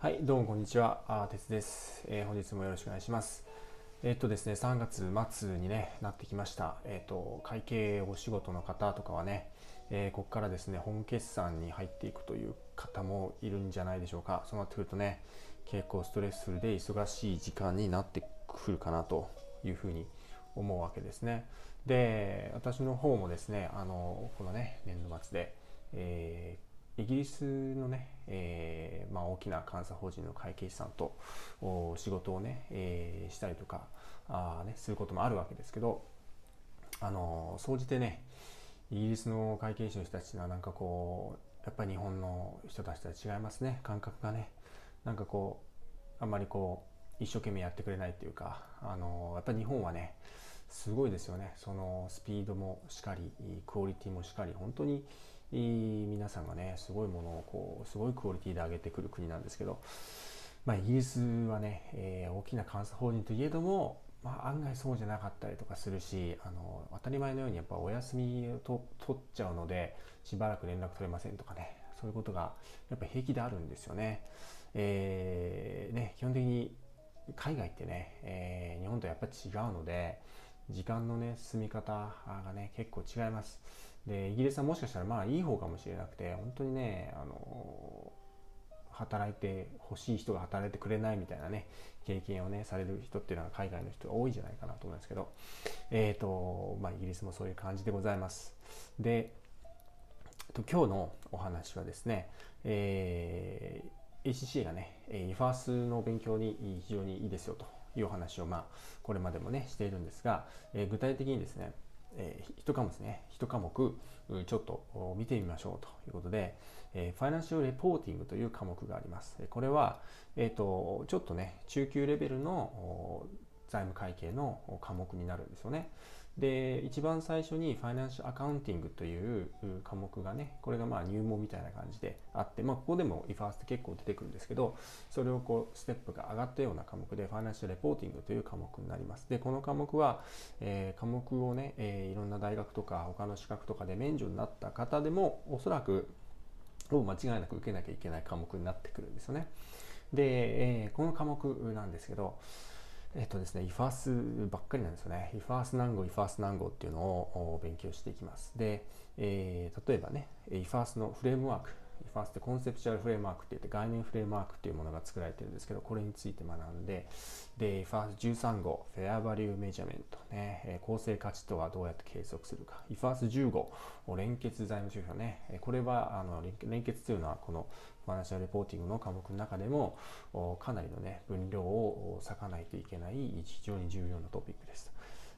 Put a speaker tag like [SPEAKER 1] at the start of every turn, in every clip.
[SPEAKER 1] はい、どうもこんにちは。あ鉄です、えー、本日もよろしくお願いします。えー、っとですね、3月末に、ね、なってきました。えー、っと、会計お仕事の方とかはね、えここからですね、本決算に入っていくという方もいるんじゃないでしょうか。そうなってくるとね、結構ストレスフルで忙しい時間になってくるかなというふうに思うわけですね。で、私の方もですね、あの、このね、年度末で、えイギリスのね、えー、まあ、大きな監査法人の会計士さんと仕事をね、えー、したりとかあ、ね、することもあるわけですけど、あの総じてねイギリスの会計士の人たちはなんかこうやっぱり日本の人たちとは違いますね。感覚がね。なんかこうあんまりこう一生懸命やってくれないっていうかあのやっぱり日本はねすごいですよね。そのスピードもしっかりクオリティもしっかり本当に皆さんがねすごいものをこうすごいクオリティで上げてくる国なんですけど、まあ、イギリスはね、えー、大きな監査法人といえども、まあ、案外そうじゃなかったりとかするしあの当たり前のようにやっぱお休みをと取っちゃうのでしばらく連絡取れませんとかねそういうことがやっぱ平気であるんですよね。えー、ね基本的に海外ってね、えー、日本とやっぱり違うので時間のね進み方がね結構違います。でイギリスはもしかしたらまあいい方かもしれなくて本当にねあの働いてほしい人が働いてくれないみたいなね経験をねされる人っていうのは海外の人が多いんじゃないかなと思うんですけど。えっ、ー、とまあイギリスもそういう感じでございます。で今日のお話はですね、えー、ACCA がね EFAS の勉強に非常にいいですよと。いうお話をまあこれまでもねしているんですが、えー、具体的にですねえー、1科目ですね、1科目ちょっと見てみましょうということで、えー、ファイナンシャルレポーティングという科目があります。これは、えーと、ちょっとね、中級レベルの財務会計の科目になるんですよね。で一番最初にファイナンシャルアカウンティングという科目がねこれがまあ入門みたいな感じであって、まあ、ここでも IFAS って結構出てくるんですけどそれをこうステップが上がったような科目で Financial Reporting という科目になりますでこの科目は、えー、科目をね、えー、いろんな大学とか他の資格とかで免除になった方でもおそらくほぼ間違いなく受けなきゃいけない科目になってくるんですよねで、えー、この科目なんですけどえっとですね、 IFRS ばっかりなんですよね。イファース何号、IFAS 何号っていうのを勉強していきます。で、えー、例えばね、 IFRS のフレームワーク、IFRS Conceptual Framework って言って概念フレームワークっていうものが作られてるんですけどこれについて学んでで IFRS 13号 Fair Value Measurement ね公正価値とはどうやって計測するか。 IFRS 10号連結財務諸表ね。これはあの連結というのはこの Financial Reporting の科目の中でもかなりのね分量を割かないといけない非常に重要なトピックです。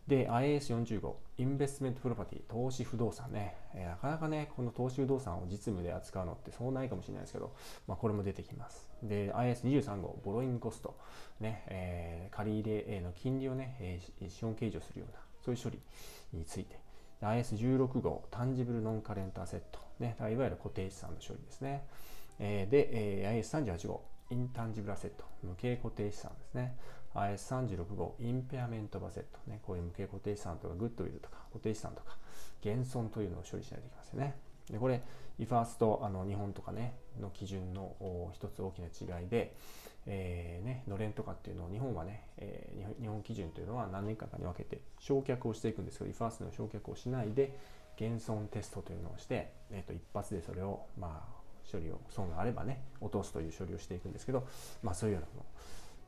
[SPEAKER 1] で、 IAS40号、Investment Property、投資不動産ね、えー、なかなかね、この投資不動産を実務で扱うのってそうないかもしれないですけど、まあ、これも出てきます。で、 IAS23 号、 Borrowing Cost、ね、えー、借入れの金利をね、えー、資本計上するような、そういう処理について。 IAS16 号、 Tangible Non-current Asset、ね、いわゆる固定資産の処理ですね。えー、で、えー、IS38 号、 Intangible Asset、無形固定資産ですね。 IAS36 号、 Impairment of Asset、ね、こういう無形固定資産とか、 Goodwill とか、固定資産とか、減損というのを処理しないといけませんね。でこれ、IFAS とあの日本とかね、の基準の一つ大きな違いで、えーね、のれんとかっていうのを日本はね、えー、日本基準というのは何年間かに分けて焼却をしていくんですけど IFAS の焼却をしないで減損テストというのをして、えー、と一発でそれを、まあ、処理を損があればね落とすという処理をしていくんですけど、まあ、そういうようなもの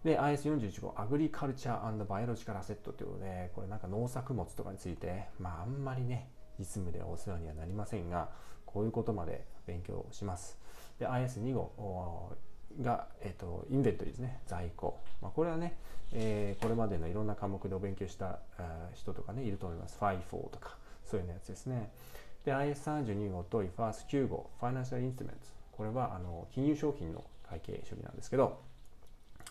[SPEAKER 1] で IS41 号アグリカルチャーバイオロジカルアセットということでこれなんか農作物とかについてまああんまりね実務ではお世話にはなりませんがこういうことまで勉強します。で IS2 号が、えーと、インベントリーですね在庫、まあ、これはね、えー、これまでのいろんな科目でお勉強した人とかねいると思います。FIFO とかそういうやつですね。で IS32 号と IFAS9 号ファイナンシャルインストゥメントこれはあの金融商品の会計処理なんですけど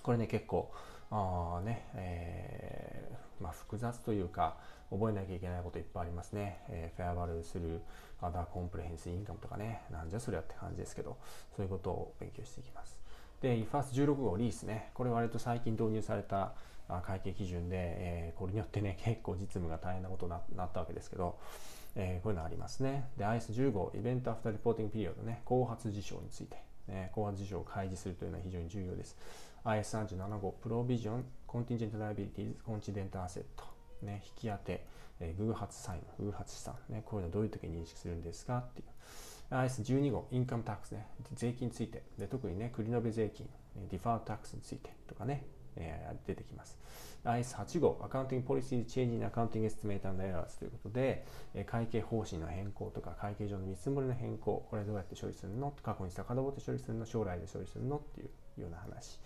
[SPEAKER 1] これね結構あね、えー、まあ、複雑というか覚えなきゃいけないこといっぱいありますね、えー、フェアバルーするアダーコンプレヘンスインカムとかね。なんじゃそりゃって感じですけどそういうことを勉強していきます。で IFAS16 号リースね。これ割と最近導入された会計基準で、えー、これによってね結構実務が大変なことになったわけですけど、えー、こういうのありますね。で IS15 イベントアフターリポーティングピリオドね。後発事象についてね、後発事象を開示するというのは非常に重要です。IAS37 号、Provision Contingent Liabilities Contingent Asset、ね、引き当て、えー、偶発債務、偶発資産、ね、こういうのどういう時に認識するんですかっていう。 IAS12 号、 Income Tax ね、税金について、で特にね、繰り延税金、 Deferred Tax についてとかね、えー、出てきます。 IAS8 号、 Accounting Policy Change in Accounting Estimate and Errors ということで、えー、会計方針の変更とか、会計上の見積もりの変更、これどうやって処理するの？過去に遡って処理するの？将来で処理するの？っていうような話。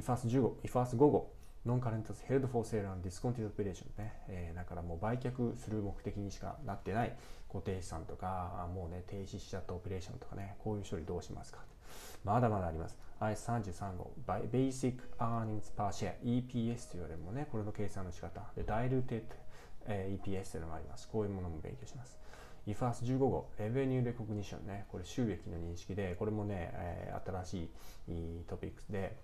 [SPEAKER 1] IFRS10 号、 IFRS5 号、 Non-current Assets Held for Sale Discontinued Operation ね、えー、だからもう売却する目的にしかなってない固定資産とか、もうね、停止しちゃったオペレーションとかね、こういう処理どうしますかまだまだあります。 IAS33 号、Basic Earnings Per Share、EPS と言われるもね、これの計算の仕方。で、Diluted、え EPS というのがあります。こういうものも勉強します。 IFRS15 号、Revenue Recognition ね、これ収益の認識で、これもね、え、新しいトピックスで、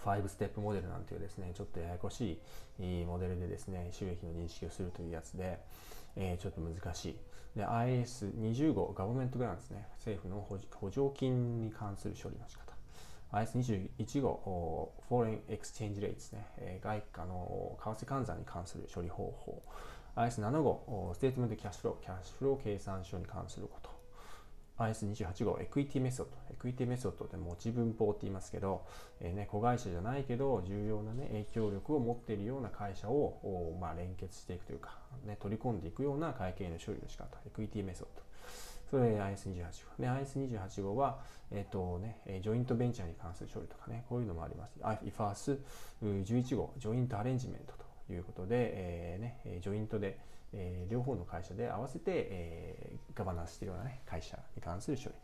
[SPEAKER 1] 5ステップモデルなんていうですね、ちょっとややこしいモデルでですね、収益の認識をするというやつで、えー、ちょっと難しい。で、 IAS20 号、 Government Grants ね、政府の補助金に関する処理の仕方。 IAS21 号、Foreign Exchange Rates ね、えー、外貨の為替換算に関する処理方法。 IAS7 号、 Statement of Cash Flow、キャッシュフロー計算書に関すること。IS28 号エクイティメソッド。エクイティメソッドって持ち分法って言いますけど、えーね、子会社じゃないけど重要な、ね、影響力を持っているような会社を、まあ、連結していくというか、ね、取り込んでいくような会計の処理の仕方。 Equity Method。それ IAS28 号。で、 IAS28 号は、えっ、ー、とね、ジョイントベンチャーに関する処理とかね、こういうのもあります。 IFRS11 号、 Joint Arrangement ということで、えーね、ジョイントで、えー、両方の会社で合わせて、えー、ガバナンスしているような、ね、会社に関する処理。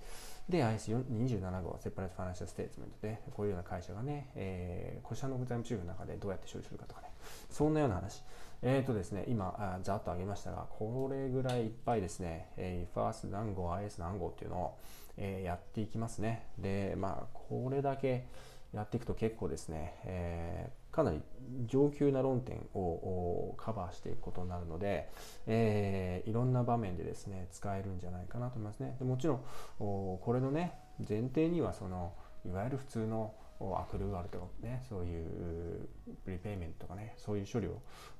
[SPEAKER 1] で、 IAS27 号 Separate Financial Statement で、こういうような会社がね、えー、個社の財務諸表の中でどうやって処理するかとかね、そんなような話。えっ、ー、とですね、今、あざっと挙げましたが、これぐらいいっぱいですね、えー、ファース何号、IS 何号っていうのを、えー、やっていきますね。で、まあ、これだけやっていくと結構ですね、えー、かなり上級な論点をカバーしていくことになるので、えー、いろんな場面でですね使えるんじゃないかなと思いますね。でもちろんこれのね前提にはそのいわゆる普通のアクルーアルとかね、そういうプリペイメントとかね、そういう処理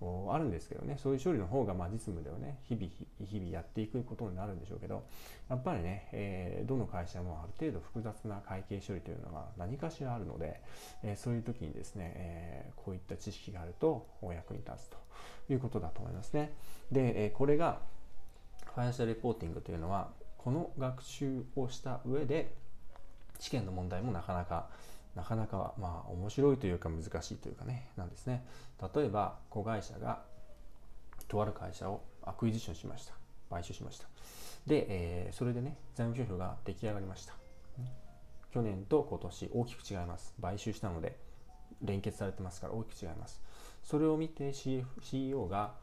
[SPEAKER 1] をあるんですけどね、そういう処理の方がまあ実務ではね、日々日々やっていくことになるんでしょうけど、やっぱりね、えー、どの会社もある程度複雑な会計処理というのが何かしらあるので、えー、そういう時にですね、えー、こういった知識があるとお役に立つということだと思いますね。で、えこれが Financial Reporting というのは、この学習をした上で、試験の問題もなかなかなかなかまあ面白いというか難しいというかねなんですね。例えば子会社がとある会社を acquisition しました。買収しました。で、えー、それでね財務諸表が出来上がりました。去年と今年大きく違います。買収したので連結されてますから大きく違います。それを見て CEO が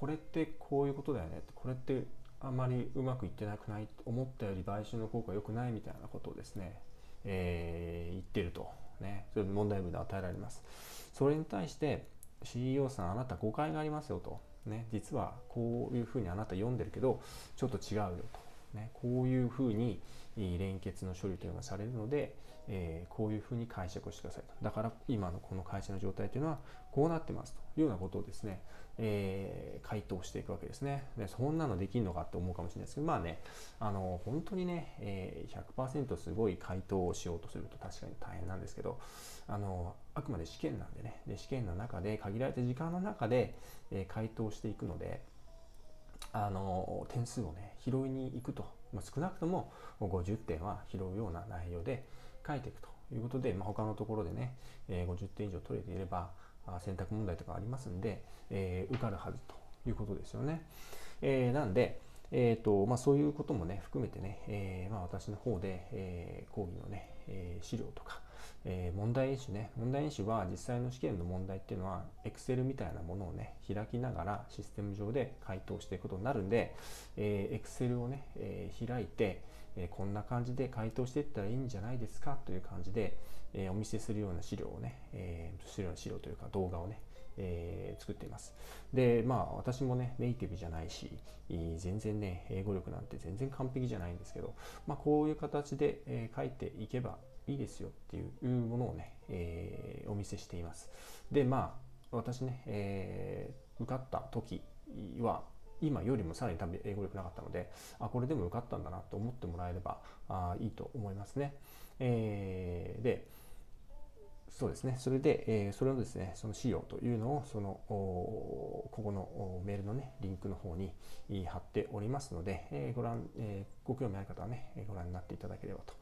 [SPEAKER 1] これってこういうことだよね。これってあんまりうまくいってなくない？思ったより買収の効果良くないみたいなことをですねえー、言ってると、ね、それ問題文で与えられます。それに対して CEO さんあなた誤解がありますよと、ね、実はこういうふうにあなた読んでるけどちょっと違うよと、ね、こういうふうに連結の処理というのがされるので、えー、こういうふうに解釈をしてくださいとだから今のこの会社の状態というのはこうなってますというようなことをですね、えー、回答していくわけですね。でそんなのできるのかって思うかもしれないですけど、まあね、あの本当にね、えー、100%すごい回答をしようとすると確かに大変なんですけど、あのあくまで試験なんでねで、試験の中で、限られた時間の中で、えー、回答していくので、あの点数をね、拾いに行くと、まあ、少なくとも50点は拾うような内容で書いていくということで、まあ、他のところでね、えー、50点以上取れていれば、選択問題とかありますんで、えー、受かるはずということですよね。えー、なんで、えーとまあ、そういうこともね含めてね、えーまあ、私の方で、えー、講義のね、えー、資料とか、えー、問題演習ね問題演習は実際の試験の問題っていうのは Excel みたいなものをね開きながらシステム上で回答していくことになるんで、えー、Excel をね、えー、開いて、え、こんな感じで回答していったらいいんじゃないですか？という感じで、え、お見せするような資料をね、えー、するような資料というか動画をね、えー、作っています。で、まあ私もね、ネイティブじゃないし、全然ね、英語力なんて全然完璧じゃないんですけど、まあこういう形で、えー、書いていけばいいですよっていうものをね、えー、お見せしています。で、まあ私ね、えー、受かった時は、今よりもさらに多分英語力なかったので、あ、これでも受かったんだなと思ってもらえればあいいと思いますね。えー、で、そうですね。それで、えー、それをですね、その資料というのを、その、ここのメールのね、リンクの方に貼っておりますので、えー、ご覧、えー、ご興味ある方はね、ご覧になっていただければと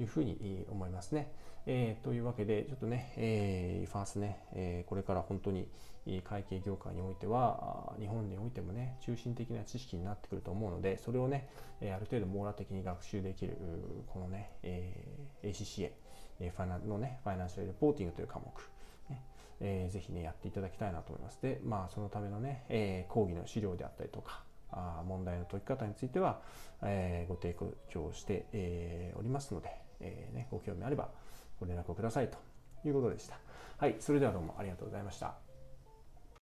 [SPEAKER 1] いうふうに思いますね。えー、というわけで、ちょっとね、えー、ファースね、えー、これから本当に会計業界においては、日本においてもね、中心的な知識になってくると思うので、それをね、ある程度網羅的に学習できる、このね、えー、ACCA、ファイナのね、ファイナンシャルレポーティングという科目、ねえー、ぜひね、やっていただきたいなと思います。で、まあ、そのためのね、えー、講義の資料であったりとか、あ問題の解き方については、えー、ご提供して、えー、おりますので、えーね、ご興味あればご連絡をくださいということでした。はい、それではどうもありがとうございました。